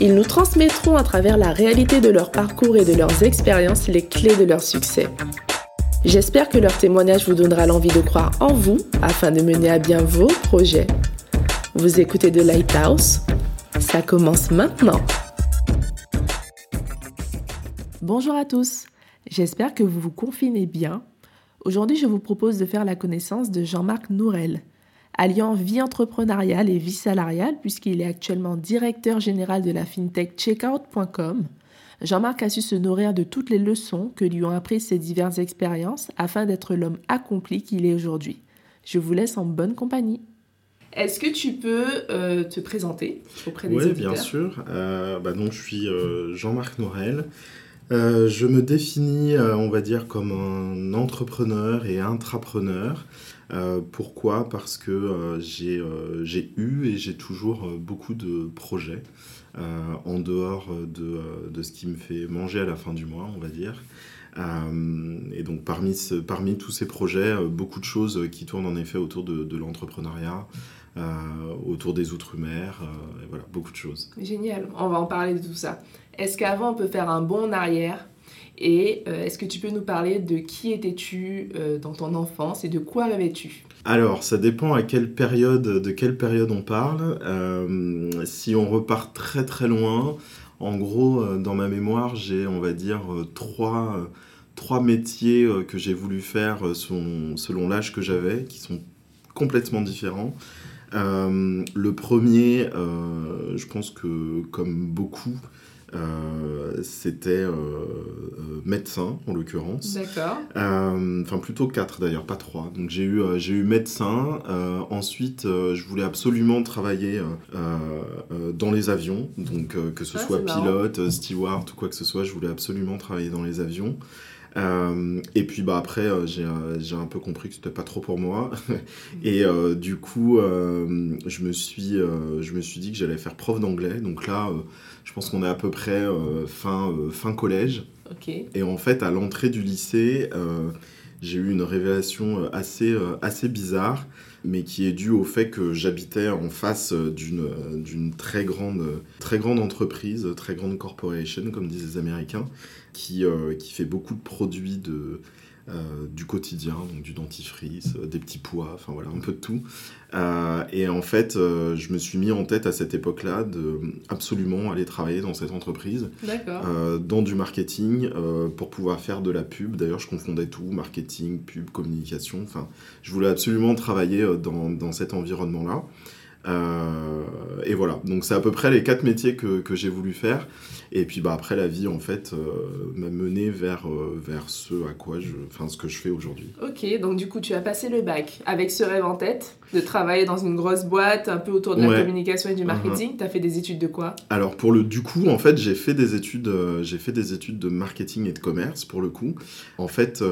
Ils nous transmettront à travers la réalité de leur parcours et de leurs expériences les clés de leur succès. J'espère que leur témoignage vous donnera l'envie de croire en vous afin de mener à bien vos projets. Vous écoutez The Lighthouse Ça commence maintenant. Bonjour à tous, j'espère que vous vous confinez bien. Aujourd'hui, je vous propose de faire la connaissance de Jean-Marc Nourel, alliant vie entrepreneuriale et vie salariale puisqu'il est actuellement directeur général de la fintech checkout.com. Jean-Marc a su se nourrir de toutes les leçons que lui ont appris ses diverses expériences afin d'être l'homme accompli qu'il est aujourd'hui. Je vous laisse en bonne compagnie. Est-ce que tu peux euh, te présenter auprès des Oui, bien sûr. Euh, bah donc, je suis euh, Jean-Marc Nourel. Euh, je me définis, euh, on va dire, comme un entrepreneur et intrapreneur. Euh, pourquoi? Parce que j'ai eu et j'ai toujours beaucoup de projets en dehors de, de, ce qui me fait manger à la fin du mois, on va dire. et donc parmi, parmi tous ces projets, beaucoup de choses qui tournent en effet autour de, de l'entrepreneuriat, autour des outre-mer, voilà, beaucoup de choses. Génial, on va en parler de tout ça. Est-ce qu'avant on peut faire un bond en arrière et euh, est-ce que tu peux nous parler de qui étais-tu euh, dans ton enfance et de quoi rêvais-tu Alors, ça dépend à quelle période, de quelle période on parle. Euh, si on repart très très loin, en gros, dans ma mémoire, j'ai, on va dire, trois, trois métiers que j'ai voulu faire selon l'âge que j'avais, qui sont complètement différents. le premier, je pense que comme beaucoup, euh, c'était euh, euh, médecin en l'occurrence. D'accord. Enfin plutôt quatre d'ailleurs, pas trois. Donc j'ai eu j'ai eu médecin. ensuite, je voulais absolument travailler dans les avions, donc que ce ah, soit pilote, steward ou quoi que ce soit, je voulais absolument travailler dans les avions. Euh, et puis bah après, euh, euh, j'ai un peu compris que c'était pas trop pour moi. et du coup, je, me suis, je me suis dit que j'allais faire prof d'anglais. Donc là, je pense qu'on est à peu près fin, fin collège. Et en fait, à l'entrée du lycée, j'ai eu une révélation assez, assez bizarre, mais qui est due au fait que j'habitais en face d'une très grande, très grande entreprise, très grande corporation, comme disent les Américains, qui, euh, qui fait beaucoup de produits de, euh, du quotidien, donc du dentifrice, euh, des petits pois, enfin voilà, un peu de tout. et en fait, je me suis mis en tête à cette époque-là de absolument aller travailler dans cette entreprise, dans du marketing, pour pouvoir faire de la pub. D'ailleurs, je confondais tout, marketing, pub, communication. Enfin, je voulais absolument travailler dans, dans cet environnement-là. Et voilà, donc c'est à peu près les quatre métiers que, que j'ai voulu faire. Et puis bah, après, la vie, en fait, euh, m'a mené vers, euh, vers ce à quoi je, enfin, ce que je fais aujourd'hui. Ok, donc du coup, tu as passé le bac avec ce rêve en tête de travailler dans une grosse boîte, un peu autour de la communication et du marketing. Uh-huh. Tu as fait des études de quoi? Alors, pour le, du coup, en fait, j'ai fait des études, euh, j'ai fait des études de marketing et de commerce, pour le coup. En fait,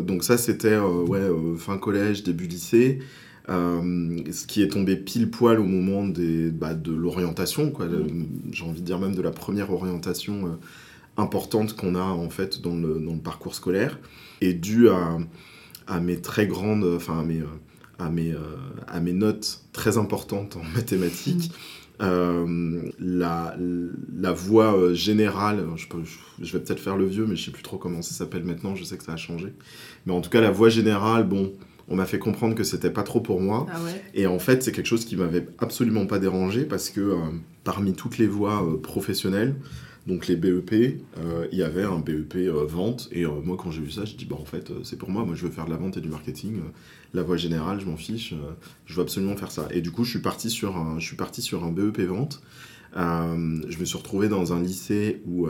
donc ça, c'était ouais, fin collège, début lycée. Euh, ce qui est tombé pile poil au moment des, bah, de l'orientation, quoi. Mm. J'ai envie de dire même de la première orientation euh, importante qu'on a en fait dans le, dans le, parcours scolaire, et dû à, à mes très grandes, enfin à mes, à mes, à mes notes très importantes en mathématiques. Euh, la, la voie générale, je, je vais peut-être faire le vieux, mais je sais plus trop comment ça s'appelle maintenant, je sais que ça a changé. Mais en tout cas, la voie générale, bon, on m'a fait comprendre que c'était pas trop pour moi. Ah et en fait, c'est quelque chose qui m'avait absolument pas dérangé parce que euh, parmi toutes les voies euh, professionnelles, donc les BEP, euh, il y avait un BEP vente. Et moi, quand j'ai vu ça, je dis, bah en fait, c'est pour moi. Moi, je veux faire de la vente et du marketing. la voie générale, je m'en fiche. je veux absolument faire ça. Et du coup, je suis parti sur un, je suis parti sur un BEP vente. Je me suis retrouvé dans un lycée où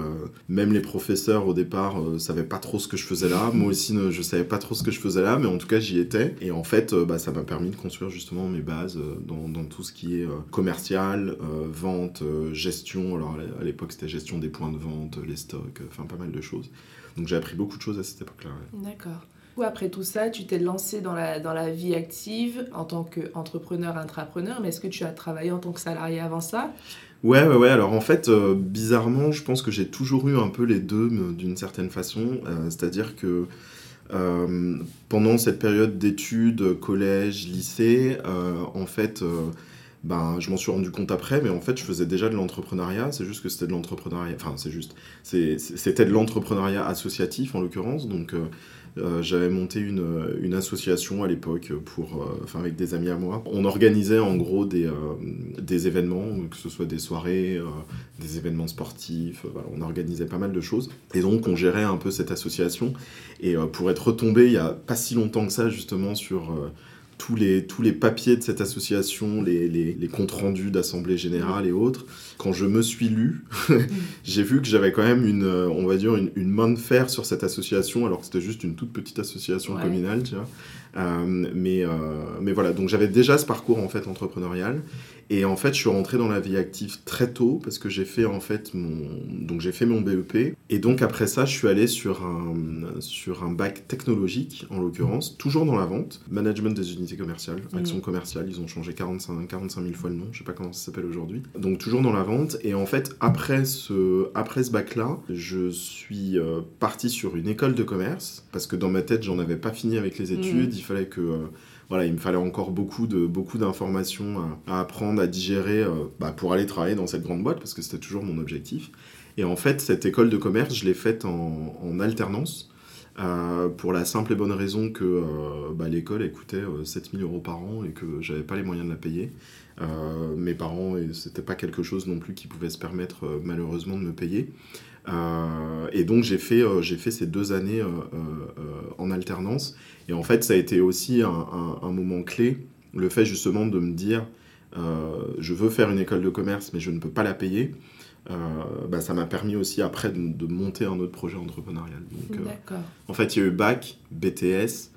même les professeurs au départ ne savaient pas trop ce que je faisais là. Moi aussi, je je savais pas trop ce que je faisais là, mais en tout cas, j'y étais. Et en fait, bah, ça m'a permis de construire justement mes bases dans, tout ce qui est commercial, vente, gestion. Alors à l'époque, c'était gestion des points de vente, les stocks, enfin pas mal de choses. Donc j'ai appris beaucoup de choses à cette époque-là. D'accord. Après tout ça, tu t'es lancé dans la, dans la vie active en tant qu'entrepreneur, intrapreneur, mais est-ce que tu as travaillé en tant que salarié avant ça? Ouais, ouais, ouais. Alors en fait, euh, bizarrement, je pense que j'ai toujours eu un peu les deux d'une certaine façon. Euh, c'est-à-dire que euh, pendant cette période d'études, collège, lycée, en fait, ben, je m'en suis rendu compte après, mais en fait, je faisais déjà de l'entrepreneuriat. C'est juste que c'était de l'entrepreneuriat. Enfin, c'est juste. C'était de l'entrepreneuriat associatif, en l'occurrence. Donc, euh, euh, j'avais monté une, une, association à l'époque pour, euh, enfin, avec des amis à moi. On organisait en gros des, événements, que ce soit des soirées, des événements sportifs. On organisait pas mal de choses. Et donc, on gérait un peu cette association. Et pour être retombé il y a pas si longtemps que ça, justement, sur tous les, tous les papiers de cette association, les, les, les comptes rendus d'assemblée générale et autres, quand je me suis lu, j'ai vu que j'avais quand même une, on va dire, une, une, main de fer sur cette association, alors que c'était juste une toute petite association communale, tu vois. Euh, mais, euh, mais voilà, donc j'avais déjà ce parcours en fait entrepreneurial. Et en fait, je suis rentré dans la vie active très tôt parce que j'ai fait en fait mon donc j'ai fait mon BEP et donc après ça, je suis allé sur un sur un bac technologique en l'occurrence, toujours dans la vente, management des unités commerciales, mmh. action commerciale, ils ont changé 45 45 000 fois le nom, je sais pas comment ça s'appelle aujourd'hui. Donc toujours dans la vente et en fait après ce après ce bac là, je suis euh, parti sur une école de commerce parce que dans ma tête, j'en avais pas fini avec les mmh. Il fallait que voilà, il me fallait encore beaucoup de beaucoup d'informations à, apprendre, à digérer euh, bah, pour aller travailler dans cette grande boîte parce que c'était toujours mon objectif. Et en fait, cette école de commerce, je l'ai faite en, alternance. Euh, pour la simple et bonne raison que euh, bah, l'école coûtait 7000 euros par an et que j'avais pas les moyens de la payer. mes parents, c'était pas quelque chose non plus qui pouvait se permettre malheureusement de me payer. Et donc j'ai fait, j'ai fait ces deux années en alternance et en fait, ça a été aussi un, moment clé, le fait justement de me dire, euh, je veux faire une école de commerce, mais je ne peux pas la payer. Euh, bah, ça m'a permis aussi après de, monter un autre projet entrepreneurial. Donc, euh, en fait, il y a eu bac, BTS,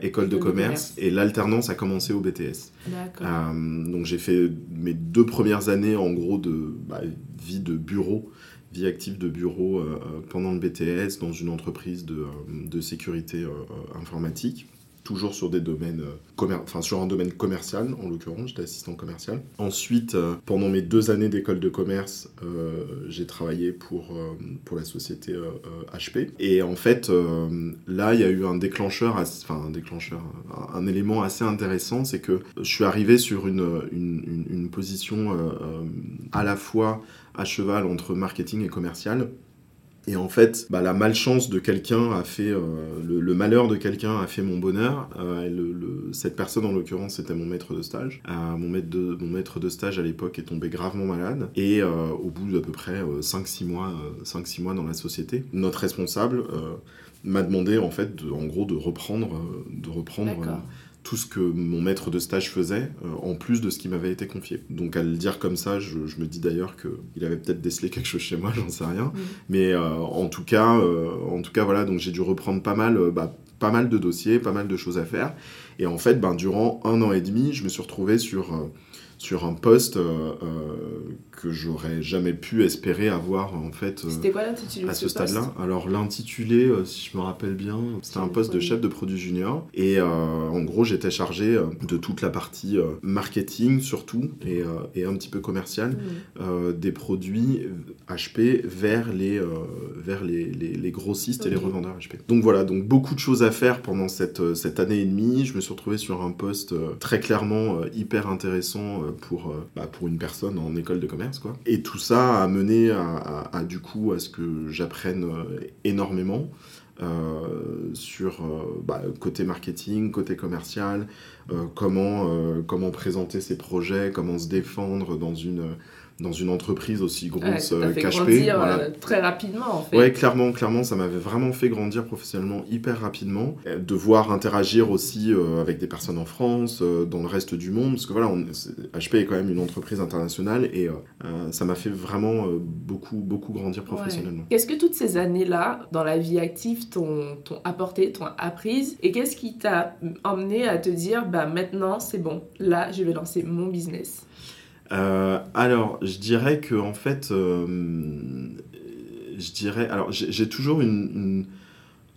école de, commerce, et l'alternance a commencé au BTS. donc j'ai fait mes deux premières années en gros de bah, vie de bureau vie active de bureau euh, euh, pendant le BTS dans une entreprise de, euh, de sécurité informatique toujours sur des domaines enfin sur un domaine commercial en l'occurrence j'étais assistant commercial. Ensuite pendant mes deux années d'école de commerce j'ai travaillé pour pour la société HP et en fait là il y a eu un déclencheur enfin un déclencheur un, élément assez intéressant c'est que je suis arrivé sur une, une, une position à la fois à cheval entre marketing et commercial. Et en fait, bah, la malchance de quelqu'un a fait, euh, le, malheur de quelqu'un a fait mon bonheur. Euh, le, cette personne, en l'occurrence, c'était mon maître de stage. Euh, mon, maître de, mon maître de stage à l'époque est tombé gravement malade. Et au bout d'à peu près 5-6 mois, 5 mois dans la société, notre responsable m'a demandé, en fait, de, en gros, de reprendre, de reprendre tout ce que mon maître de stage faisait, euh, en plus de ce qui m'avait été confié. Donc à le dire comme ça, je, me dis d'ailleurs qu'il avait peut-être décelé quelque chose chez moi, j'en sais rien. Mais euh, en tout cas, euh, en tout cas voilà, donc j'ai dû reprendre pas mal, bah, pas mal de dossiers, pas mal de choses à faire. Et en fait, ben, durant un an et demi, je me suis retrouvé sur sur un poste euh, euh, que j'aurais jamais pu espérer avoir en fait c'était quoi l'intitulé à ce, stade-là? Alors l'intitulé euh, si je me rappelle bien c'était un poste de chef de produit junior. Et en gros j'étais chargé de toute la partie marketing surtout et, et, un petit peu commercial mmh. des produits HP vers les vers les, les, grossistes et les revendeurs HP donc voilà donc beaucoup de choses à faire pendant cette cette année et demie. Je me suis retrouvé sur un poste très clairement hyper intéressant pour, euh, bah, pour une personne en école de commerce. Quoi. Et tout ça a mené à, du coup à ce que j'apprenne euh, énormément. Euh, sur bah, côté marketing, côté commercial, comment, comment présenter ses projets, comment se défendre dans une, dans une entreprise aussi grosse ouais, grandir très rapidement en fait. Ouais, clairement, clairement, ça m'avait vraiment fait grandir professionnellement hyper rapidement. Devoir interagir aussi avec des personnes en France, dans le reste du monde, parce que voilà, on, HP est quand même une entreprise internationale et ça m'a fait vraiment beaucoup, beaucoup grandir professionnellement. Qu'est-ce que toutes ces années-là, dans la vie active, t'ont apporté, t'ont apprise et qu'est-ce qui t'a emmené à te dire, bah maintenant c'est bon, là je vais lancer mon business? Euh, alors, je dirais que en fait, euh, je dirais, alors j'ai toujours une,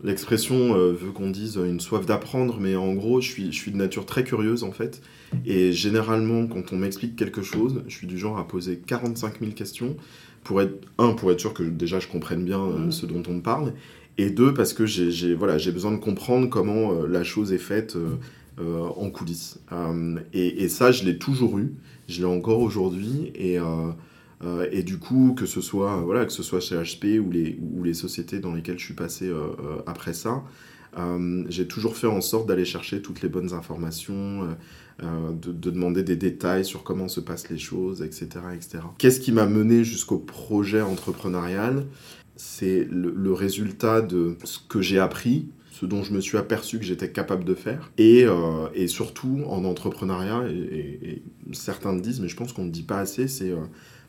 l'expression euh, veut qu'on dise une soif d'apprendre, mais en gros, je suis, je suis de nature très curieuse en fait, et généralement, quand on m'explique quelque chose, je suis du genre à poser 45 000 questions pour être un pour être sûr que déjà je comprenne bien mmh. ce dont on me parle, et deux parce que j'ai voilà besoin de comprendre comment la chose est faite en coulisses. Et, et, ça, je l'ai toujours eu je l'ai encore aujourd'hui et, euh, euh, et du coup que ce soit voilà que ce soit chez HP ou les, ou les sociétés dans lesquelles je suis passé euh, après ça j'ai toujours fait en sorte d'aller chercher toutes les bonnes informations, de, de, demander des détails sur comment se passent les choses, etc. etc. Qu'est-ce qui m'a mené jusqu'au projet entrepreneurial? C'est le, résultat de ce que j'ai appris, ce dont je me suis aperçu que j'étais capable de faire. Et, euh, et, surtout, en entrepreneuriat, et, certains le disent, mais je pense qu'on ne dit pas assez, c'est euh,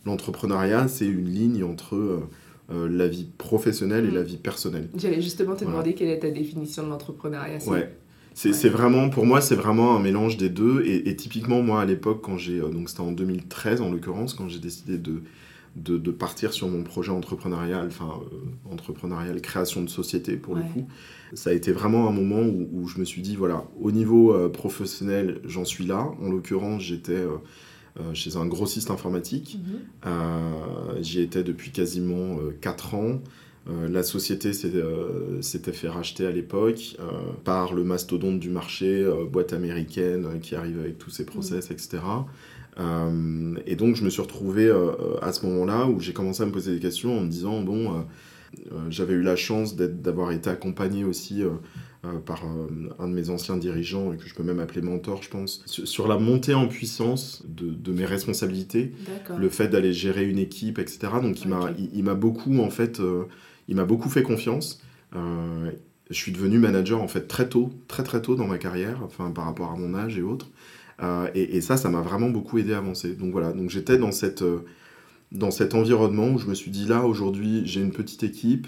l'entrepreneuriat, c'est une ligne entre euh, la vie professionnelle et la mm. vie personnelle. J'allais justement te demander quelle est ta définition de l'entrepreneuriat. Ouais. C'est vraiment, pour moi, c'est vraiment un mélange des deux. Et, typiquement, moi, à l'époque, quand j'ai, donc c'était en 2013 en l'occurrence, quand j'ai décidé de, de, de, partir sur mon projet entrepreneurial, enfin, entrepreneurial, création de société pour le coup, ça a été vraiment un moment où, je me suis dit, voilà, au niveau euh, professionnel, j'en suis là. En l'occurrence, j'étais euh, euh, chez un grossiste informatique. Mhm. J'y étais depuis quasiment 4 ans. la société s'était fait racheter à l'époque par le mastodonte du marché, boîte américaine qui arrive avec tous ses process, etc. et donc je me suis retrouvé à ce moment-là où j'ai commencé à me poser des questions en me disant, bon, euh, j'avais eu la chance d'avoir été accompagné aussi euh, euh, par un de mes anciens dirigeants, et que je peux même appeler mentor, je pense, sur, la montée en puissance de, mes responsabilités, le fait d'aller gérer une équipe, etc. Donc il m'a beaucoup, en fait, il m'a beaucoup fait confiance. je suis devenu manager, en fait, très tôt, très très tôt dans ma carrière, enfin, par rapport à mon âge et autres. Et, et, ça, ça m'a vraiment beaucoup aidé à avancer. Donc voilà, donc j'étais dans cette dans cet environnement où je me suis dit là aujourd'hui j'ai une petite équipe,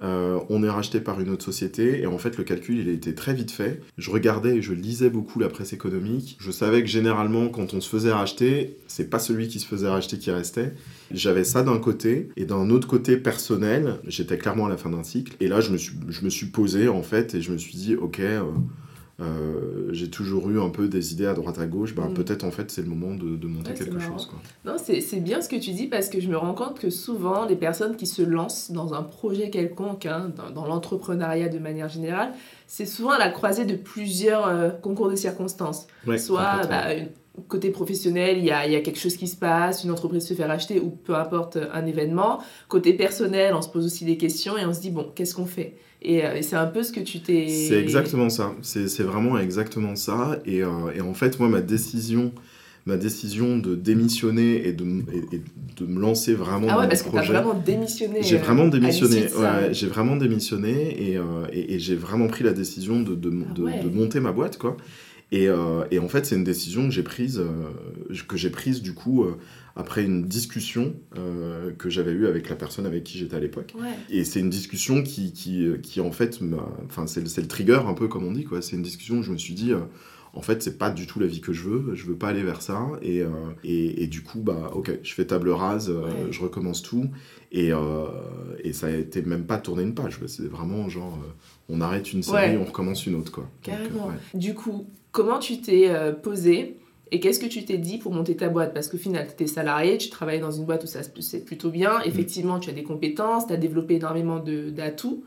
euh, on est racheté par une autre société et en fait le calcul il a été très vite fait. Je regardais et je lisais beaucoup la presse économique. Je savais que généralement quand on se faisait racheter, c'est pas celui qui se faisait racheter qui restait. J'avais ça d'un côté et d'un autre côté personnel, j'étais clairement à la fin d'un cycle et là je me suis, je me suis posé en fait et je me suis dit ok. Euh, euh, j'ai toujours eu un peu des idées à droite à gauche, ben, peut-être en fait c'est le moment de, de monter quelque chose. Quoi. Non, c'est bien ce que tu dis parce que je me rends compte que souvent les personnes qui se lancent dans un projet quelconque, hein, dans, l'entrepreneuriat de manière générale, c'est souvent à la croisée de plusieurs euh, concours de circonstances. Soit bah, côté professionnel, il y a, y a, quelque chose qui se passe, une entreprise se fait racheter ou peu importe un événement. Côté personnel, on se pose aussi des questions et on se dit, bon, qu'est-ce qu'on fait? Euh, et, c'est un peu ce que tu t'es... C'est exactement ça. C'est vraiment exactement ça. Et, euh, et, en fait, moi, ma décision, ma décision de démissionner et de, et, de me lancer vraiment ah ouais, parce que tu as vraiment démissionné. J'ai vraiment euh, démissionné. Ouais, j'ai vraiment démissionné et, et, j'ai vraiment pris la décision de, de, ah de, monter ma boîte, quoi. Et, et en fait, c'est une décision que j'ai prise, que j'ai prise du coup après une discussion euh, que j'avais eue avec la personne avec qui j'étais à l'époque. Et c'est une discussion qui, qui, qui en fait, enfin, c'est le, le, trigger un peu comme on dit, quoi. C'est une discussion où je me suis dit, euh, en fait, c'est pas du tout la vie que je veux, je veux pas aller vers ça. Et, euh, et, et, du coup, bah, ok, je fais table rase, je recommence tout. Et, et ça a été même pas tourner une page, c'est vraiment genre, on arrête une série, on recommence une autre, quoi. Carrément. du coup, comment tu t'es posé et qu'est-ce que tu t'es dit pour monter ta boîte? Parce qu'au final, tu étais salarié, tu travaillais dans une boîte où ça se passait plutôt bien. Mm. Effectivement, tu as des compétences, tu as développé énormément d'atouts.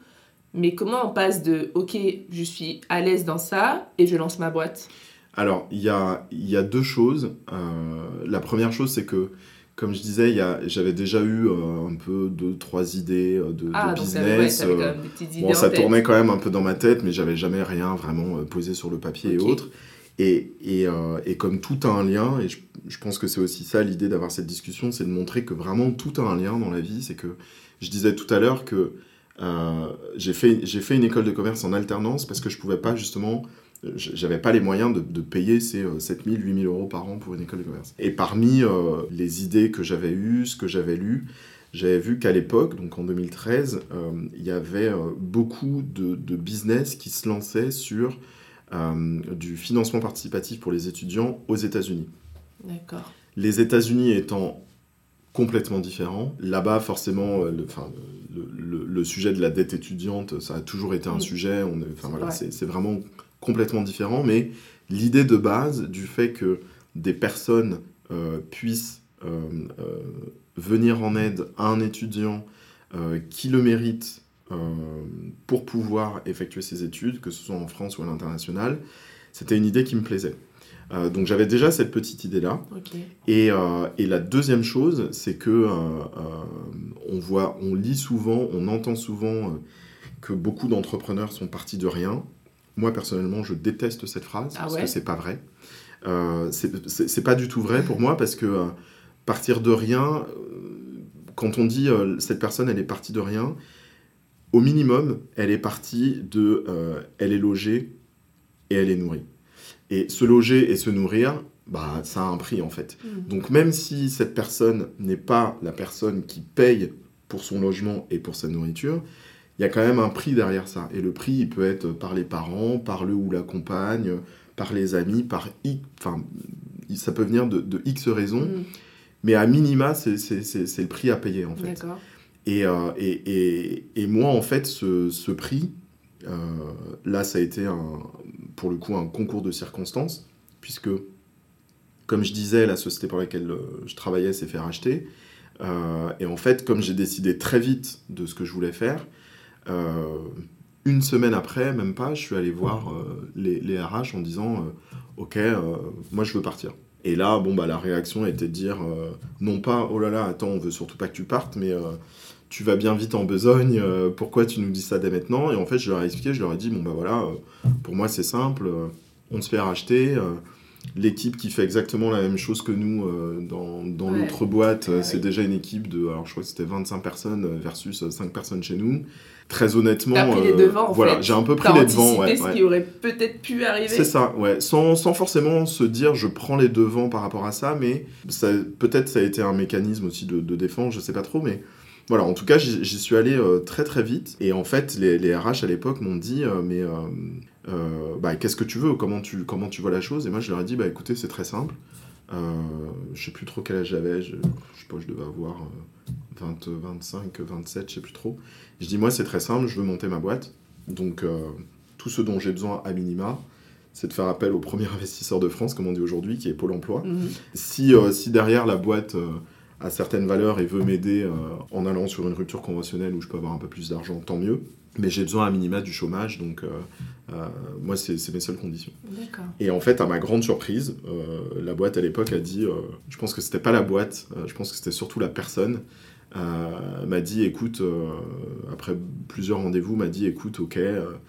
Mais comment on passe de OK, je suis à l'aise dans ça et je lance ma boîte? Alors, il y a, y a deux choses. Euh, la première chose, c'est que, comme je disais, j'avais déjà eu euh, un peu deux, trois idées euh, de, ah, business. bon, ça tournait quand même un peu dans ma tête, mais j'avais jamais rien vraiment posé sur le papier et autres. Et, et, et, comme tout a un lien, et je, je pense que c'est aussi ça l'idée d'avoir cette discussion, c'est de montrer que vraiment tout a un lien dans la vie. C'est que je disais tout à l'heure que j'ai fait, fait une école de commerce en alternance parce que je pouvais pas justement j'avais pas les moyens de, payer ces 7000, 8000 euros par an pour une école de commerce. Et parmi euh, les idées que j'avais eues, ce que j'avais lu, j'avais vu qu'à l'époque, donc en 2013, euh, il y avait euh, beaucoup de, business qui se lançaient sur du financement participatif pour les étudiants aux États-Unis. D'accord. Les États-Unis étant complètement différents, là-bas forcément, le, le, le, sujet de la dette étudiante, ça a toujours été un sujet. On enfin, voilà, c'est vraiment complètement différent, mais l'idée de base du fait que des personnes euh, puissent euh, euh, venir en aide à un étudiant qui le mérite pour pouvoir effectuer ses études, que ce soit en France ou à l'international, c'était une idée qui me plaisait. donc j'avais déjà cette petite idée-là. Et, et, la deuxième chose, c'est que on voit, on lit souvent, on entend souvent que beaucoup d'entrepreneurs sont partis de rien moi, personnellement, je déteste cette phrase ah parce que c'est pas vrai. Euh, c'est pas du tout vrai pour moi parce que euh, partir de rien, euh, quand on dit euh, cette personne, elle est partie de rien, au minimum, elle est partie de. elle est logée et elle est nourrie. Et se loger et se nourrir, bah, ça a un prix en fait. Mm. Donc même si cette personne n'est pas la personne qui paye pour son logement et pour sa nourriture, il y a quand même un prix derrière ça. Et le prix, il peut être par les parents, par le ou la compagne, par les amis, par X, enfin, ça peut venir de, X raisons. Mm. Mais à minima, c'est le prix à payer, en fait. Et, euh, et, et, et, moi, en fait, ce, ce prix, euh, là, ça a été, un, pour le coup, un concours de circonstances, puisque, comme je disais, la société pour laquelle euh, je travaillais s'est fait racheter. et en fait, comme j'ai décidé très vite de ce que je voulais faire, euh, une semaine après, même pas, je suis allé voir euh, les, les, RH en disant euh, Ok, moi je veux partir. Et là, bon, bah, la réaction était de dire non pas oh là là, attends, on veut surtout pas que tu partes, mais tu vas bien vite en besogne, pourquoi tu nous dis ça dès maintenant? Et en fait, je leur ai expliqué, je leur ai dit bon, bah voilà, pour moi c'est simple, on se fait racheter l'équipe qui fait exactement la même chose que nous euh, dans, dans l'autre boîte, euh, c'est déjà une équipe de, alors je crois que c'était 25 personnes euh, versus 5 personnes chez nous. Très honnêtement, T'as pris les devants, en voilà, j'ai un peu pris les devants. Ouais, ce qui aurait peut-être pu arriver. C'est ça, ouais, sans, sans, forcément se dire je prends les devants par rapport à ça, mais peut-être ça a été un mécanisme aussi de, de défense, je sais pas trop, mais voilà, en tout cas, j'y suis allé très très vite. Et en fait, les, les RH à l'époque m'ont dit, mais euh, bah, qu'est-ce que tu veux comment tu, comment tu vois la chose? Et moi, je leur ai dit, bah, écoutez, c'est très simple. Euh, je sais plus trop quel âge j'avais, je, je sais pas, je devais avoir 20, 25, 27, je sais plus trop. Je dis, moi, c'est très simple, je veux monter ma boîte. Donc, euh, tout ce dont j'ai besoin à minima, c'est de faire appel au premier investisseur de France, comme on dit aujourd'hui, qui est Pôle emploi. Mhm. Si, euh, si derrière la boîte a certaines valeurs et veut m'aider en allant sur une rupture conventionnelle où je peux avoir un peu plus d'argent, tant mieux mais j'ai besoin à minima du chômage, donc euh, euh, moi, c'est mes seules conditions. Et en fait, à ma grande surprise, euh, la boîte à l'époque a dit, je pense que c'était pas la boîte, je pense que c'était surtout la personne, m'a dit, écoute, après plusieurs rendez-vous, m'a dit, écoute, ok,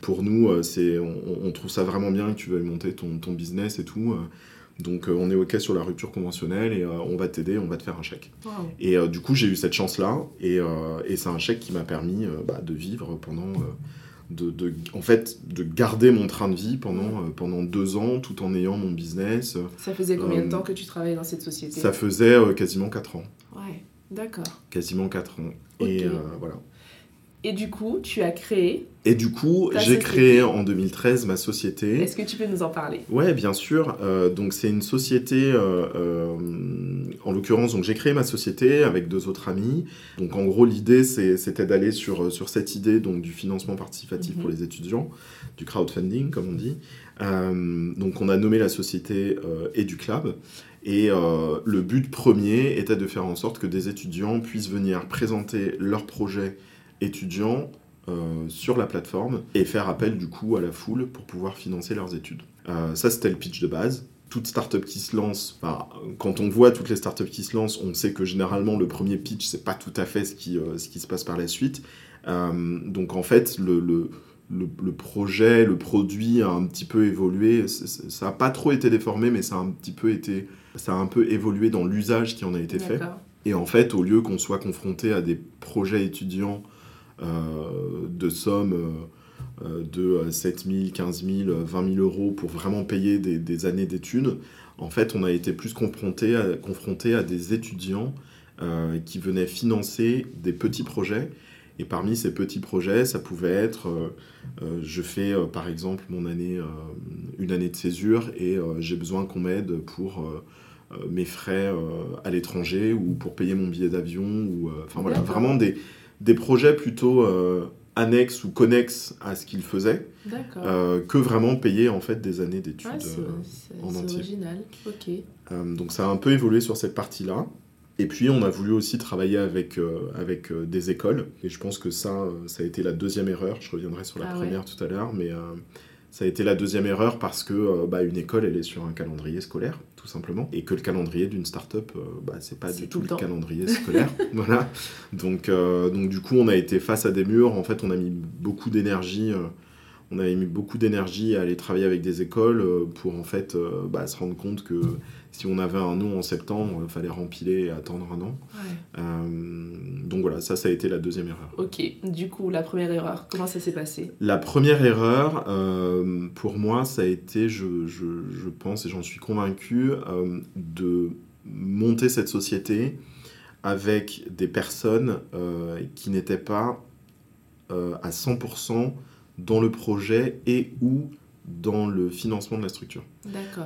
pour nous, c'est, on, on, trouve ça vraiment bien que tu veuilles monter ton, ton business et tout. Donc euh, on est OK sur la rupture conventionnelle et euh, on va t'aider, on va te faire un chèque. Et euh, du coup, j'ai eu cette chance-là et, et c'est un chèque qui m'a permis bah, de vivre pendant... De, de, en fait, de garder mon train de vie pendant, pendant deux ans tout en ayant mon business. Ça faisait combien de temps que tu travaillais dans cette société? Ça faisait quasiment quatre ans. Ouais, d'accord. Quasiment quatre ans. Et voilà. Et du coup, tu as créé. Et du coup, j'ai créé en 2013 ma société. Est-ce que tu peux nous en parler? Ouais, bien sûr. Euh, donc c'est une société, euh, euh, en l'occurrence, donc j'ai créé ma société avec deux autres amis. Donc en gros, l'idée c'était d'aller sur, sur cette idée donc du financement participatif pour mhm. les étudiants, du crowdfunding comme on dit. donc on a nommé la société EduClub. Et le but premier était de faire en sorte que des étudiants puissent venir présenter leurs projets étudiants euh, sur la plateforme et faire appel du coup à la foule pour pouvoir financer leurs études. Euh, ça, c'était le pitch de base. Toute startup qui se lance, quand on voit toutes les startups qui se lancent, on sait que généralement le premier pitch, c'est pas tout à fait ce qui, euh, ce qui se passe par la suite. donc en fait, le, le, le, projet, le produit a un petit peu évolué. ça n'a pas trop été déformé, mais ça a un petit peu été, ça a un peu évolué dans l'usage qui en a été fait. Et en fait, au lieu qu'on soit confronté à des projets étudiants de sommes euh, de 7 000, 15 000, 20 000 euros pour vraiment payer des, années d'études, en fait, on a été plus confronté à, confronté à des étudiants euh, qui venaient financer des petits projets. Et parmi ces petits projets, ça pouvait être, euh, euh, je fais euh, par exemple mon année, une année de césure et j'ai besoin qu'on m'aide pour mes frais à l'étranger ou pour payer mon billet d'avion ou enfin voilà vraiment des, des projets plutôt annexes ou connexes à ce qu'ils faisaient que vraiment payer en fait des années d'études en entier. C'est original, donc ça a un peu évolué sur cette partie-là. Et puis on a voulu aussi travailler avec, euh, avec euh, des écoles. Et je pense que ça, euh, ça a été la deuxième erreur. Je reviendrai sur la ah première tout à l'heure, mais ça a été la deuxième erreur parce que bah, une école, elle est sur un calendrier scolaire, tout simplement. Et que le calendrier d'une start-up, bah, c'est pas du tout, le, calendrier scolaire. voilà. Donc, donc du coup, on a été face à des murs. En fait, on a mis beaucoup d'énergie on avait mis beaucoup d'énergie à aller travailler avec des écoles pour en fait bah, se rendre compte que si on avait un nom en septembre, il fallait rempiler et attendre un an. Euh, donc voilà, ça, ça a été la deuxième erreur. Ok, du coup, la première erreur, comment ça s'est passé? La première erreur, euh, pour moi, ça a été, je, je, je pense et j'en suis convaincu, euh, de monter cette société avec des personnes qui n'étaient pas à 100% dans le projet et ou dans le financement de la structure.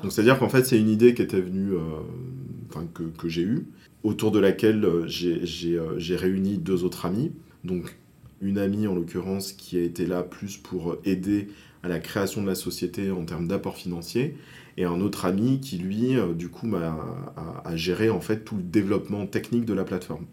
Donc c'est-à-dire qu'en fait c'est une idée qui était venue, euh, que, que j'ai eue, autour de laquelle euh, euh, j'ai réuni deux autres amis. Donc une amie en l'occurrence qui a été là plus pour aider à la création de la société en termes d'apport financier et un autre ami qui lui du coup m'a a, géré en fait tout le développement technique de la plateforme.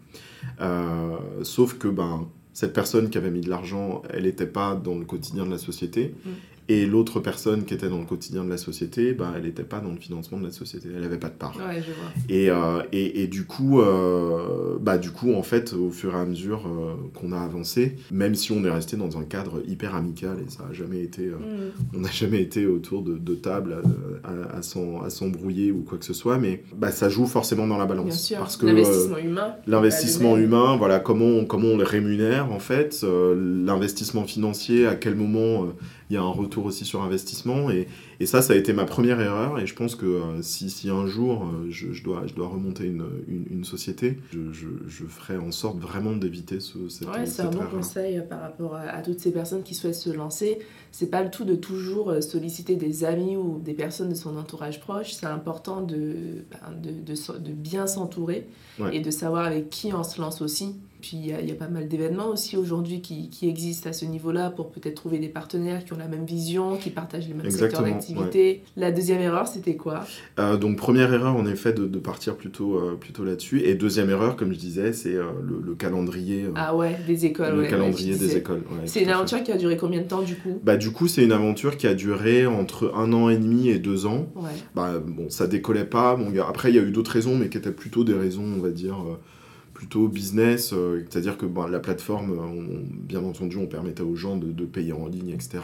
sauf que ben cette personne qui avait mis de l'argent, elle n'était pas dans le quotidien de la société. Mm. Et l'autre personne qui était dans le quotidien de la société, bah, elle n'était pas dans le financement de la société, elle n'avait pas de part. Ouais, je vois. Et, euh, et, et, du, coup, euh, bah, du coup, en fait, au fur et à mesure euh, qu'on a avancé, même si on est resté dans un cadre hyper amical, et ça n'a jamais été, mm. on n'a jamais été autour de, de table à, à, s'embrouiller ou quoi que ce soit, mais bah, ça joue forcément dans la balance. Bien sûr. Parce que l'investissement humain. L'investissement humain, voilà, comment, comment on le rémunère, en fait, l'investissement financier, à quel moment il y a un retour aussi sur investissement. Et, et, ça, ça a été ma première erreur. Et je pense que euh, si, si, un jour euh, je, je, dois, je dois remonter une, une, société, je, je, ferai en sorte vraiment d'éviter ce, cette, ouais, c'est un bon conseil euh, par rapport à, toutes ces personnes qui souhaitent se lancer. C'est pas le tout de toujours solliciter des amis ou des personnes de son entourage proche. C'est important de, ben, de, de, de, bien s'entourer et de savoir avec qui on se lance aussi. Puis il y, y, a pas mal d'événements aussi aujourd'hui qui, qui, existent à ce niveau-là pour peut-être trouver des partenaires qui ont la même vision, qui partagent les mêmes secteurs d'activité. La deuxième erreur, c'était quoi? Euh, Donc première erreur, en effet, de, de partir plutôt, euh, plutôt là-dessus. Et deuxième erreur, comme je disais, c'est euh, le, calendrier. ah ouais, des écoles. Le calendrier des écoles. c'est une aventure qui a duré combien de temps du coup? Bah du coup, c'est une aventure qui a duré entre un an et demi et deux ans. Ouais. Bah bon, ça décollait pas. Bon, après, il y a eu d'autres raisons, mais qui étaient plutôt des raisons, on va dire plutôt business, euh, c'est-à-dire que la plateforme, euh, bien entendu, on permettait aux gens de, payer en ligne, etc.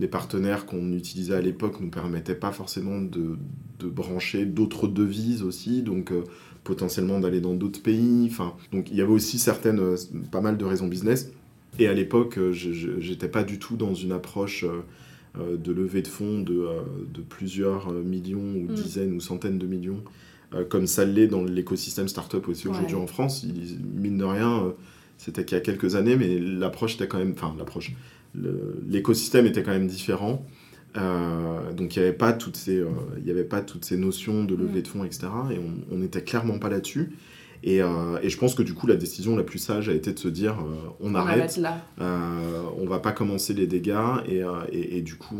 Les partenaires qu'on utilisait à l'époque ne nous permettaient pas forcément de, brancher d'autres devises aussi, donc euh, potentiellement d'aller dans d'autres pays. Enfin, donc il y avait aussi certaines, pas mal de raisons business. Et à l'époque, je n'étais pas du tout dans une approche de levée de fonds de, plusieurs millions ou mm. dizaines ou centaines de millions comme ça l'est dans l'écosystème startup aussi aujourd'hui en France. Il, mine de rien, euh, c'était qu'il y a quelques années, mais l'approche était quand même, enfin l'approche, l'écosystème était quand même différent. Euh, donc il n'y avait pas toutes ces, y avait pas toutes ces notions de levée mm. de fonds, etc. Et on n'était clairement pas là-dessus. Euh, et, je pense que du coup, la décision la plus sage a été de se dire euh, on, arrête, là. Euh, on va pas commencer les dégâts, et, du coup,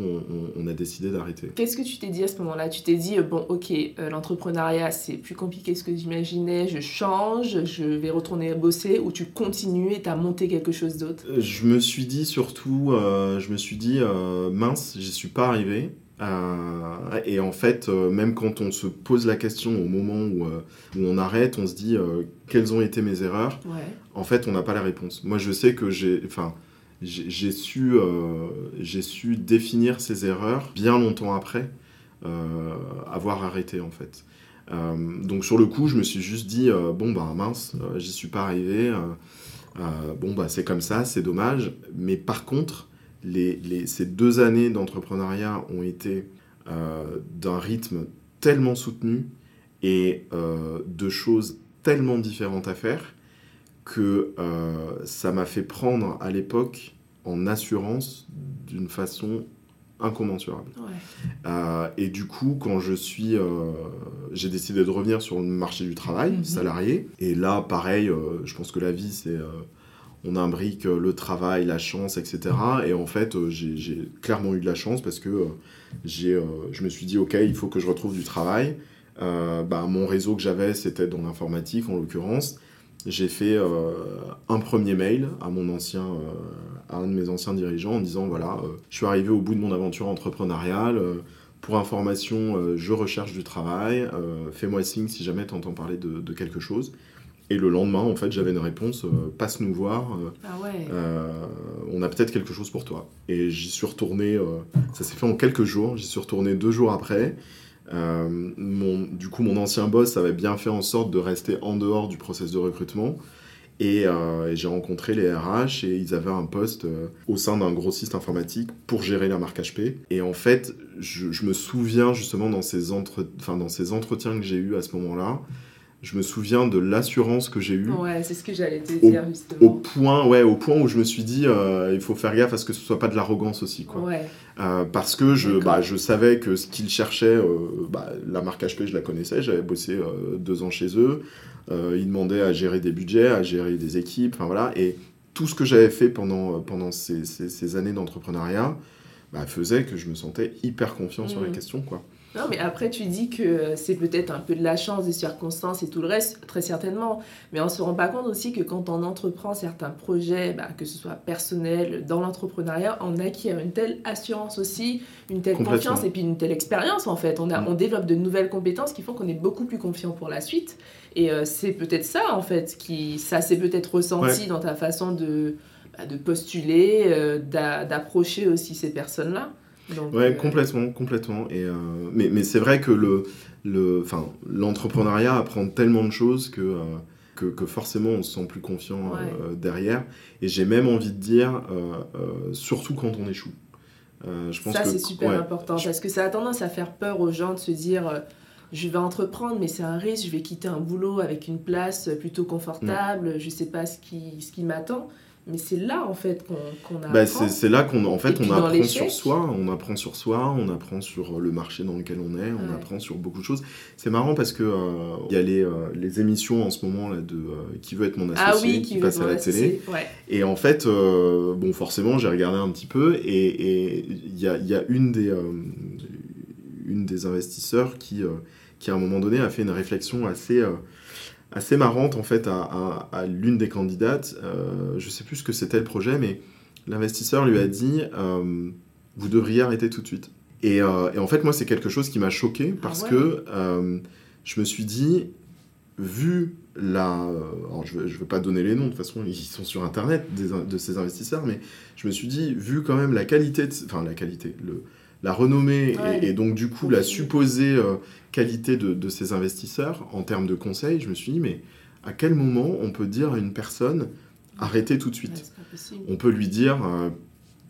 on, a décidé d'arrêter. Qu'est-ce que tu t'es dit à ce moment-là? Tu t'es dit bon, ok, l'entrepreneuriat c'est plus compliqué que ce que j'imaginais, je change, je vais retourner bosser, ou tu continues et tu as monté quelque chose d'autre? Je me suis dit surtout, je me suis dit mince, j'y suis pas arrivé. Euh, et en fait, euh, même quand on se pose la question au moment où, euh, où on arrête, on se dit quelles ont été mes erreurs. En fait, on n'a pas la réponse. Moi, je sais que j'ai, enfin, j'ai su, j'ai su définir ces erreurs bien longtemps après avoir arrêté en fait. donc sur le coup, je me suis juste dit bon bah mince, j'y suis pas arrivé. bon bah c'est comme ça, c'est dommage. Mais par contre, les, ces deux années d'entrepreneuriat ont été d'un rythme tellement soutenu et de choses tellement différentes à faire que euh, ça m'a fait prendre à l'époque en assurance d'une façon incommensurable. Euh, et du coup, quand je suis, euh, j'ai décidé de revenir sur le marché du travail, mhm. salarié. Et là, pareil, je pense que la vie, c'est, on imbrique le travail, la chance, etc. Et en fait, j'ai clairement eu de la chance parce que j'ai, je me suis dit, ok, il faut que je retrouve du travail. Euh, bah, mon réseau que j'avais, c'était dans l'informatique en l'occurrence. J'ai fait euh, un premier mail à mon ancien, euh, à un de mes anciens dirigeants en disant voilà, je suis arrivé au bout de mon aventure entrepreneuriale. pour information, je recherche du travail. Fais-moi signe si jamais tu entends parler de, de, quelque chose. Et le lendemain, en fait, j'avais une réponse passe nous voir. Ah ouais. on a peut-être quelque chose pour toi. Et j'y suis retourné. ça s'est fait en quelques jours. J'y suis retourné deux jours après. Euh, mon, du coup, mon ancien boss avait bien fait en sorte de rester en dehors du process de recrutement. Et, euh, j'ai rencontré les RH et ils avaient un poste euh, au sein d'un grossiste informatique pour gérer la marque HP. Et en fait, je, je me souviens justement dans ces, entre, dans ces entretiens que j'ai eus à ce moment-là, je me souviens de l'assurance que j'ai eue. Ouais, c'est ce que j'allais te dire justement. Au point, ouais, au point où je me suis dit, euh, il faut faire gaffe à ce que ce soit pas de l'arrogance aussi, quoi. Ouais. Euh, parce que je, bah, je savais que ce qu'ils cherchaient, euh, bah, la marque HP, je la connaissais, j'avais bossé deux ans chez eux. ils demandaient à gérer des budgets, à gérer des équipes, enfin voilà. Et tout ce que j'avais fait pendant, pendant ces, ces, ces années d'entrepreneuriat bah, faisait que je me sentais hyper confiant sur les mmh. questions, quoi. Non, mais après, tu dis que c'est peut-être un peu de la chance, des circonstances et tout le reste, très certainement. Mais on ne se rend pas compte aussi que quand on entreprend certains projets, bah, que ce soit personnel, dans l'entrepreneuriat, on acquiert une telle assurance aussi, une telle confiance et puis une telle expérience en fait. On, a, mm. on développe de nouvelles compétences qui font qu'on est beaucoup plus confiant pour la suite. Et euh, c'est peut-être ça en fait, qui, ça s'est peut-être ressenti dans ta façon de, bah, de postuler, euh, d'approcher aussi ces personnes-là. Donc, ouais, euh, complètement, complètement. Et, euh, mais, mais c'est vrai que le, le, l'entrepreneuriat apprend tellement de choses que, euh, que, que, forcément on se sent plus confiant derrière. Et j'ai même envie de dire, surtout quand on échoue. je pense ça, c'est super important parce que ça a tendance à faire peur aux gens de se dire je vais entreprendre, mais c'est un risque, je vais quitter un boulot avec une place plutôt confortable, je ne sais pas ce qui, ce qui m'attend. Mais c'est là en fait qu'on bah, apprend. c'est là qu'on en fait on apprend sur soi, on apprend sur soi, on apprend sur le marché dans lequel on est, on apprend sur beaucoup de choses. C'est marrant parce que euh, il y a les, euh, les, émissions en ce moment là de euh, qui veut être mon associé ah oui, qui, passe à la télé. Et en fait bon forcément j'ai regardé un petit peu et il y a, y a une des une des investisseurs qui qui à un moment donné a fait une réflexion assez assez marrante en fait à, à, l'une des candidates. Euh, je sais plus ce que c'était le projet, mais l'investisseur lui a dit euh, vous devriez arrêter tout de suite. Et, euh, et en fait, moi, c'est quelque chose qui m'a choqué ah parce que euh, je me suis dit, vu la. Alors, je ne veux, pas donner les noms, de toute façon, ils sont sur Internet des, de ces investisseurs, mais je me suis dit, vu quand même la qualité, enfin, la qualité, le, la renommée et, donc du coup la supposée euh, qualité de, ces investisseurs en termes de conseils, je me suis dit, mais à quel moment on peut dire à une personne arrêtez tout de suite? On peut lui dire, euh,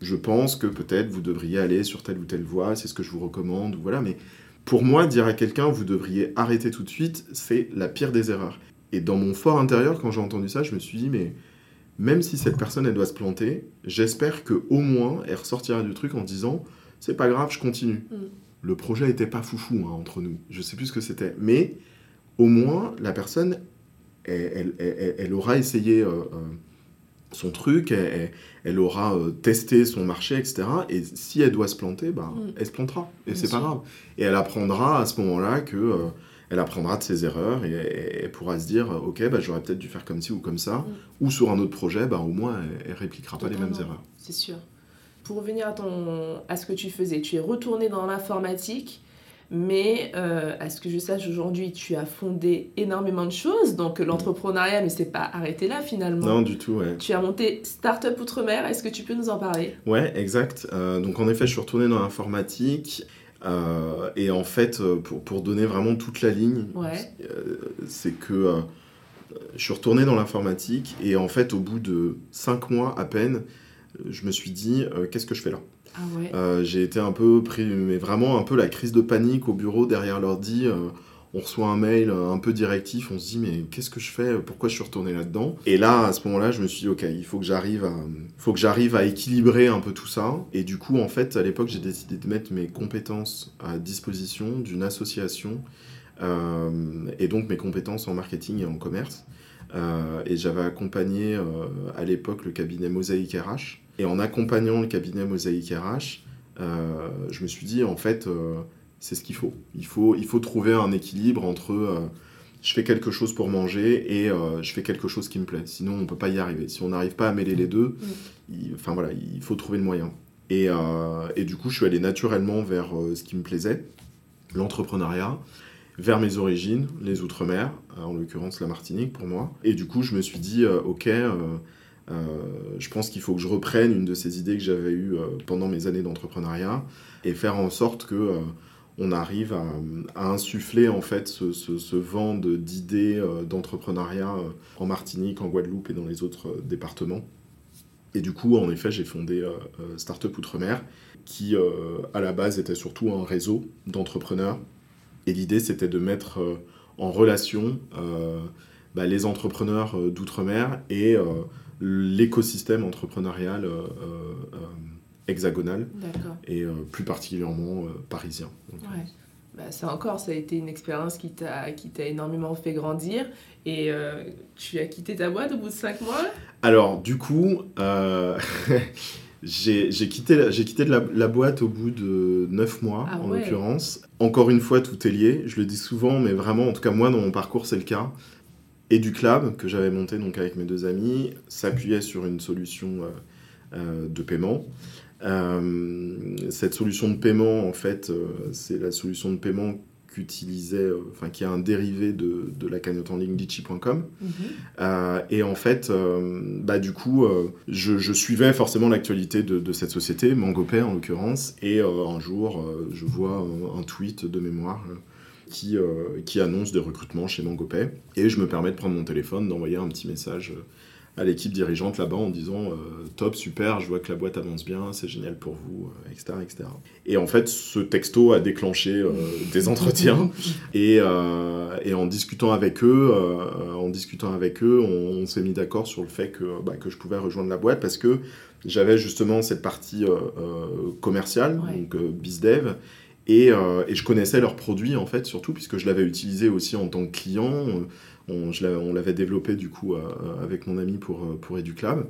je pense que peut-être vous devriez aller sur telle ou telle voie, c'est ce que je vous recommande, voilà, mais pour moi, dire à quelqu'un vous devriez arrêter tout de suite, c'est la pire des erreurs. Et dans mon fort intérieur, quand j'ai entendu ça, je me suis dit, mais même si cette personne, elle doit se planter, j'espère que au moins, elle ressortira du truc en disant, c'est pas grave, je continue. Mm. Le projet n'était pas foufou hein, entre nous, je sais plus ce que c'était, mais au moins la personne, elle, elle, aura essayé euh, euh, son truc, elle, aura euh, testé son marché, etc. Et si elle doit se planter, bah, mm. elle se plantera, et c'est pas grave. Et elle apprendra à ce moment-là que elle apprendra de ses erreurs et, elle pourra se dire ok bah, j'aurais peut-être dû faire comme ci ou comme ça mm. ou sur un autre projet bah, au moins elle, elle répliquera pas les mêmes erreurs c'est sûr pour revenir à, ton, à ce que tu faisais, tu es retourné dans l'informatique. Mais à ce que je sache aujourd'hui, tu as fondé énormément de choses. Donc l'entrepreneuriat ne s'est pas arrêté là finalement. Non, du tout, ouais. Tu as monté Startup Outre-mer. Est-ce que tu peux nous en parler? Ouais, exact. donc en effet, je suis retourné dans l'informatique. et en fait, pour, pour, donner vraiment toute la ligne, c'est que je suis retourné dans l'informatique et en fait, au bout de cinq mois à peine, je me suis dit, euh, qu'est-ce que je fais là ah ouais. Euh, j'ai été un peu pris, mais vraiment un peu la crise de panique au bureau derrière l'ordi. Euh, on reçoit un mail un peu directif, on se dit mais qu'est-ce que je fais Pourquoi je suis retourné là-dedans Et là, à ce moment-là, je me suis dit ok, il faut que j'arrive à, faut que j'arrive à équilibrer un peu tout ça. Et du coup, en fait, à l'époque, j'ai décidé de mettre mes compétences à disposition d'une association et donc mes compétences en marketing et en commerce. Euh, et j'avais accompagné euh, à l'époque le cabinet Mosaïque RH. Et en accompagnant le cabinet Mosaïque RH, euh, je me suis dit, en fait, c'est ce qu'il faut. Il, faut. il faut trouver un équilibre entre je fais quelque chose pour manger et je fais quelque chose qui me plaît. Sinon, on ne peut pas y arriver. Si on n'arrive pas à mêler les deux, mm. il, enfin, voilà, il faut trouver le moyen. Et, et, du coup, je suis allé naturellement vers ce qui me plaisait, l'entrepreneuriat vers mes origines, les Outre-mer, euh, en l'occurrence la Martinique pour moi. Et du coup, je me suis dit, euh, ok, euh, je pense qu'il faut que je reprenne une de ces idées que j'avais eues pendant mes années d'entrepreneuriat et faire en sorte que on arrive à, insuffler en fait ce, vent d'idées d'entrepreneuriat en Martinique, en Guadeloupe et dans les autres départements. Et du coup, en effet, j'ai fondé Startup Outre-mer, qui à la base était surtout un réseau d'entrepreneurs et l'idée, c'était de mettre euh, en relation euh, bah, les entrepreneurs euh, d'outre-mer et l'écosystème entrepreneurial hexagonal et plus particulièrement parisien. Bah, ça encore, ça a été une expérience qui t'a énormément fait grandir. Et tu as quitté ta boîte au bout de cinq mois? Alors, du coup, J'ai quitté, quitté la, la, boîte au bout de 9 mois, ah en l'occurrence. Encore une fois, tout est lié. Je le dis souvent, mais vraiment, en tout cas, moi, dans mon parcours, c'est le cas. Et du club que j'avais monté donc avec mes deux amis s'appuyait sur une solution euh, euh, de paiement. Euh, cette solution de paiement, en fait, c'est la solution de paiement qu'utilisait, euh, enfin qui est un dérivé de, de la cagnotte en ligne litchi.com. Mhm. Euh, et en fait, euh, bah, du coup, je, je, suivais forcément l'actualité de, de, cette société, Mangopay en l'occurrence, et un jour, je vois un, tweet de mémoire. Qui, qui, annonce des recrutements chez Mangopay. Et je me permets de prendre mon téléphone, d'envoyer un petit message à l'équipe dirigeante là-bas en disant euh, top, super, je vois que la boîte avance bien, c'est génial pour vous, etc., euh, etc. Et en fait, ce texto a déclenché euh, des entretiens et, et, en discutant avec eux, en discutant avec eux, on, s'est mis d'accord sur le fait que, bah, que je pouvais rejoindre la boîte parce que j'avais justement cette partie commerciale, donc bizdev, et, et, je connaissais leurs produits en fait surtout puisque je l'avais utilisé aussi en tant que client on, l'avait développé du coup euh, avec mon ami pour, euh, pour EduClub.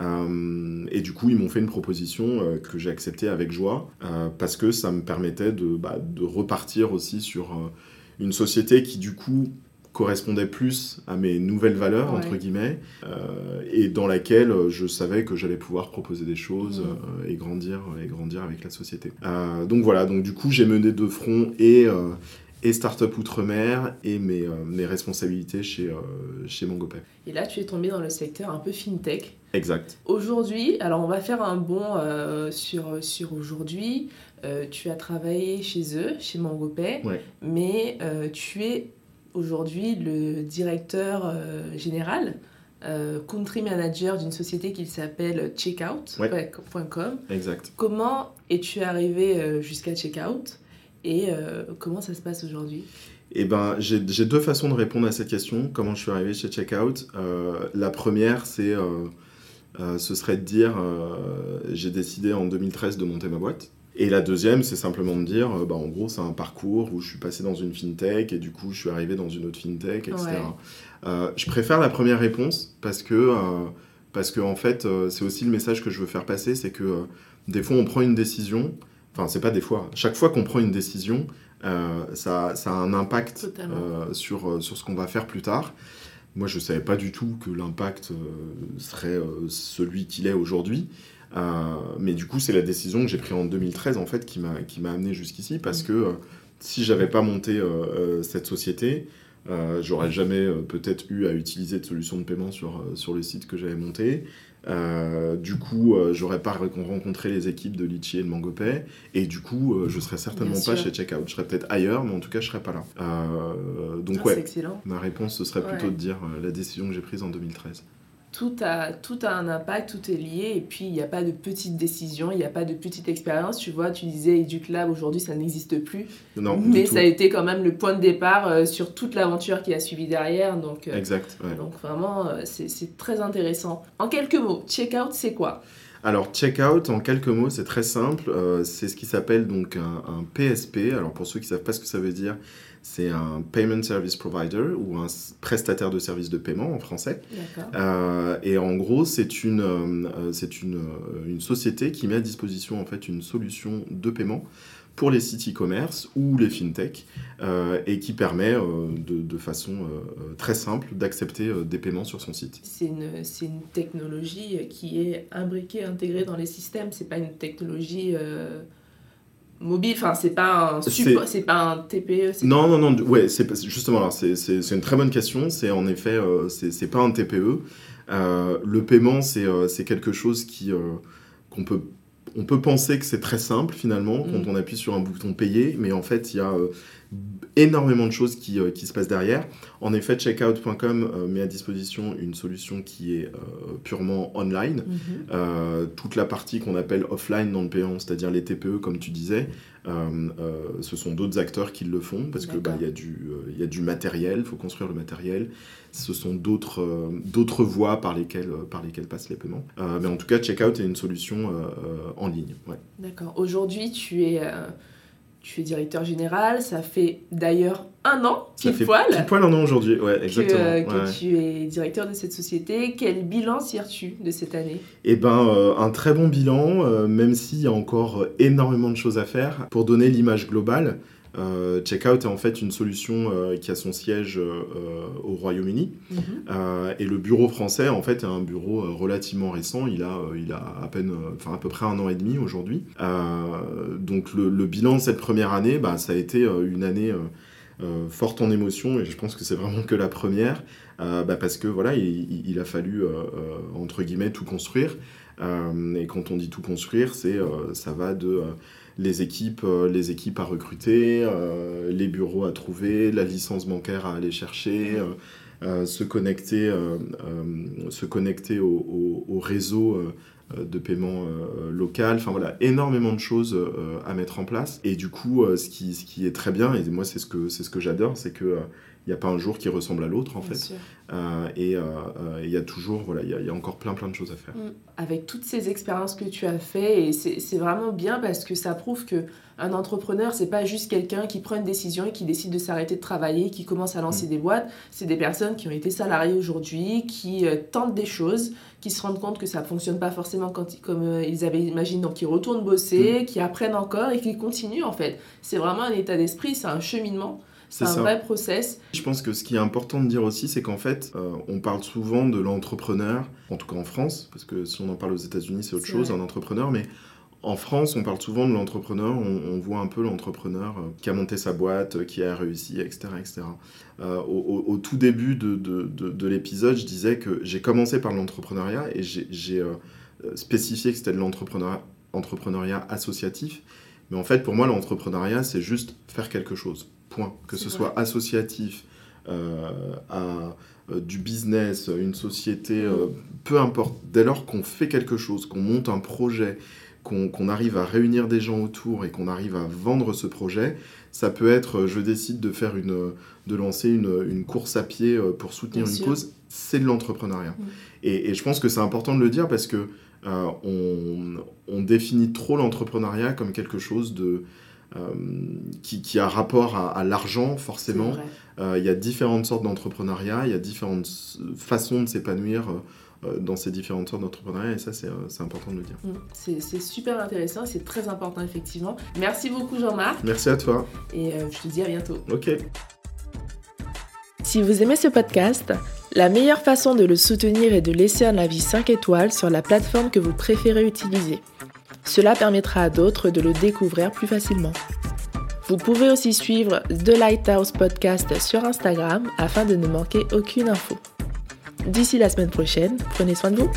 Euh, et du coup, ils m'ont fait une proposition que j'ai acceptée avec joie parce que ça me permettait de, bah, de repartir aussi sur une société qui, du coup, correspondait plus à mes nouvelles valeurs, entre guillemets, et dans laquelle je savais que j'allais pouvoir proposer des choses mmh. et, grandir, et grandir avec la société. donc voilà, donc du coup, j'ai mené de front et et Startup Outre-mer et mes, euh, mes, responsabilités chez, euh, chez Mangopay. Et là, tu es tombé dans le secteur un peu fintech. Exact. Aujourd'hui, alors on va faire un bond euh, sur, sur aujourd'hui. tu as travaillé chez eux, chez Mangopay, mais tu es aujourd'hui le directeur général, country manager d'une société qui s'appelle checkout.com. Exact. Comment es-tu arrivé jusqu'à Checkout et euh, comment ça se passe aujourd'hui? Eh ben, j'ai deux façons de répondre à cette question. Comment je suis arrivé chez Checkout? Euh, La première, c'est, euh, ce serait de dire, j'ai décidé en 2013 de monter ma boîte. Et la deuxième, c'est simplement de dire, bah, en gros, c'est un parcours où je suis passé dans une fintech et du coup, je suis arrivé dans une autre fintech, etc. je préfère la première réponse parce que, parce que en fait, c'est aussi le message que je veux faire passer, c'est que des fois, on prend une décision Enfin, c'est pas des fois. Chaque fois qu'on prend une décision, euh, ça, ça, a un impact euh, sur, euh, sur ce qu'on va faire plus tard. Moi, je ne savais pas du tout que l'impact serait celui qu'il est aujourd'hui. Mais du coup, c'est la décision que j'ai prise en 2013 en fait qui m'a amené jusqu'ici parce que si j'avais pas monté cette société, j'aurais jamais peut-être eu à utiliser de solution de paiement sur, sur le site que j'avais monté. Euh, du coup, euh, j'aurais pas rencontré les équipes de Litchi et de MangoPay. Et du coup, euh, je serais certainement pas chez Checkout. Je serais peut-être ailleurs, mais en tout cas, je serais pas là. donc, ah, ouais. Ma réponse, ce serait plutôt de dire la décision que j'ai prise en 2013 tout a, tout a un impact, tout est lié, et puis il n'y a pas de petite décision, il n'y a pas de petite expérience. Tu vois, tu disais EduClub, aujourd'hui ça n'existe plus. Non, mais ça a été quand même le point de départ euh, sur toute l'aventure qui a suivi derrière. Donc, euh, exact. Donc vraiment, euh, c'est très intéressant. En quelques mots, Checkout, c'est quoi? Alors, checkout, en quelques mots, c'est très simple. c'est ce qui s'appelle donc un, un, PSP. Alors, pour ceux qui ne savent pas ce que ça veut dire, c'est un Payment Service Provider ou un prestataire de services de paiement en français. Euh, et en gros, c'est une, euh, c'est une, euh, une, société qui met à disposition en fait une solution de paiement pour les sites e-commerce ou les fintech et qui permet de, de, façon très simple d'accepter des paiements sur son site. C'est une, une, technologie qui est imbriquée, intégrée dans les systèmes. C'est pas une technologie mobile enfin c'est pas un c'est pas un TPE non non non ouais c'est justement c'est une très bonne question c'est en effet euh, c'est pas un TPE euh, le paiement c'est euh, quelque chose qui qu'on peut on peut penser que c'est très simple finalement quand mm. on appuie sur un bouton payer mais en fait il y a énormément de choses qui, qui, se passent derrière. En effet, checkout.com met à disposition une solution qui est purement online. Mm-hmm. toute la partie qu'on appelle offline non payant, c'est-à-dire les TPE, comme tu disais, euh, euh, ce sont d'autres acteurs qui le font parce qu'il bah, y, a du, euh, y a du matériel, il faut construire le matériel. Ce sont d'autres d'autres voies par lesquelles, par lesquelles passent les paiements. mais en tout cas, Checkout est une solution en ligne. Ouais. D'accord. Aujourd'hui, tu es tu es directeur général, ça fait d'ailleurs un an, pile poil. Pile poil un an aujourd'hui, ouais, exactement. Que, que tu es directeur de cette société. Quel bilan tires-tu de cette année? Eh ben, euh, un très bon bilan, euh, même s'il y a encore énormément de choses à faire. Pour donner l'image globale, euh, Checkout est en fait une solution euh, qui a son siège euh, au Royaume-Uni. Mhm. et le bureau français, en fait, est un bureau relativement récent. Il a, il a à peine, enfin à peu près un an et demi aujourd'hui. donc le, bilan de cette première année, bah, ça a été une année forte en émotion et je pense que c'est vraiment que la première. Bah, parce que voilà, il, a fallu entre guillemets tout construire. et quand on dit tout construire, c'est ça va de les équipes, euh, les équipes à recruter, euh, les bureaux à trouver, la licence bancaire à aller chercher, euh, se connecter, se connecter au, réseau de paiement local. Enfin voilà, énormément de choses à mettre en place. Et du coup, ce, qui, ce qui est très bien, et moi c'est ce que, c'est ce que j'adore, c'est que il n'y a pas un jour qui ressemble à l'autre en fait. Euh, et euh, euh, il y a toujours, voilà, il y, a encore plein plein de choses à faire. Mm. Avec toutes ces expériences que tu as fait, et c'est vraiment bien parce que ça prouve que un entrepreneur, c'est pas juste quelqu'un qui prend une décision et qui décide de s'arrêter de travailler, qui commence à lancer mm. des boîtes. C'est des personnes qui ont été salariées aujourd'hui, qui tentent des choses, qui se rendent compte que ça fonctionne pas forcément quand, comme ils avaient imaginé, donc qui retournent bosser, mm. qui apprennent encore et qui continuent en fait. C'est vraiment un état d'esprit, c'est un cheminement. C'est un vrai process. Je pense que ce qui est important de dire aussi, c'est qu'en fait, euh, on parle souvent de l'entrepreneur, en tout cas en France, parce que si on en parle aux États-Unis, c'est autre chose, un entrepreneur, mais en France, on parle souvent de l'entrepreneur, on, voit un peu l'entrepreneur euh, qui a monté sa boîte, euh, qui a réussi, etc. etc. au, tout début de, de, de, l'épisode, je disais que j'ai commencé par l'entrepreneuriat et j'ai spécifié que c'était de l'entrepreneuriat associatif. Mais en fait, pour moi, l'entrepreneuriat, c'est juste faire quelque chose. Point. Que ce soit associatif, euh, à euh, du business, une société, euh, peu importe. Dès lors qu'on fait quelque chose, qu'on monte un projet, qu'on arrive à réunir des gens autour et qu'on arrive à vendre ce projet, ça peut être, je décide de faire une, de lancer une, une course à pied pour soutenir une cause, c'est de l'entrepreneuriat. Et, et, je pense que c'est important de le dire parce que on, on, définit trop l'entrepreneuriat comme quelque chose de euh, qui, qui, a rapport à, l'argent, forcément. Euh, il y a différentes sortes d'entrepreneuriat, il y a différentes façons de s'épanouir euh, dans ces différentes sortes d'entrepreneuriat et ça c'est important de le dire. Mm. C'est super intéressant, c'est très important effectivement. Merci beaucoup Jean-Marc. Merci à toi. Et je te dis à bientôt. Ok. Si vous aimez ce podcast, la meilleure façon de le soutenir est de laisser un avis 5 étoiles sur la plateforme que vous préférez utiliser. Cela permettra à d'autres de le découvrir plus facilement. Vous pouvez aussi suivre The Lighthouse Podcast sur Instagram afin de ne manquer aucune info. D'ici la semaine prochaine, prenez soin de vous.